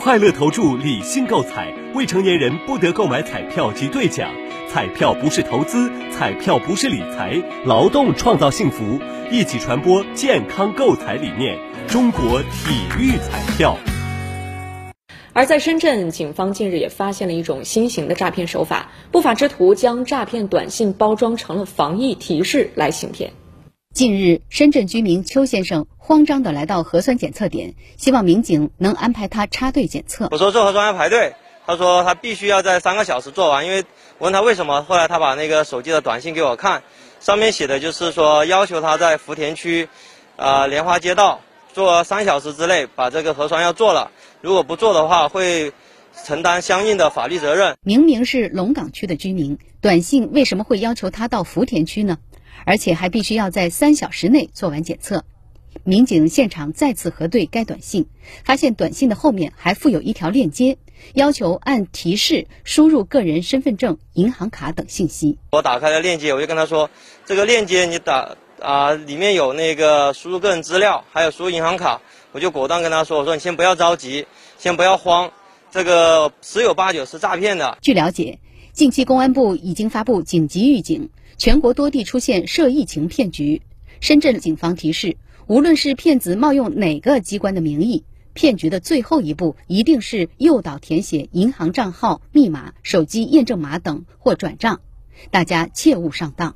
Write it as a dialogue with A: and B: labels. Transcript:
A: 快乐投注，理性购彩，未成年人不得购买彩票及兑奖。彩票不是投资，彩票不是理财，劳动创造幸福，一起传播健康购彩理念。中国体育彩票。
B: 而在深圳，警方近日也发现了一种新型的诈骗手法，不法之徒将诈骗短信包装成了防疫提示来行骗。
C: 近日，深圳居民邱先生慌张地来到核酸检测点，希望民警能安排他插队检测。
D: 我说做核酸要排队，他说他必须要在三个小时做完，因为我问他为什么，后来他把那个手机的短信给我看，上面写的就是说要求他在福田区，啊莲花街道做三小时之内把这个核酸要做了，如果不做的话会承担相应的法律责任。
C: 明明是龙岗区的居民，短信为什么会要求他到福田区呢？而且还必须要在三小时内做完检测。民警现场再次核对该短信，发现短信的后面还附有一条链接，要求按提示输入个人身份证、银行卡等信息。
D: 我打开了链接，我就跟他说：“这个链接你打啊，里面有那个输入个人资料，还有输入银行卡。”我就果断跟他说：“我说你先不要着急，先不要慌，这个十有八九是诈骗的。”
C: 据了解，近期公安部已经发布紧急预警。全国多地出现涉疫情骗局，深圳警方提示，无论是骗子冒用哪个机关的名义，骗局的最后一步一定是诱导填写银行账号密码、手机验证码等或转账，大家切勿上当。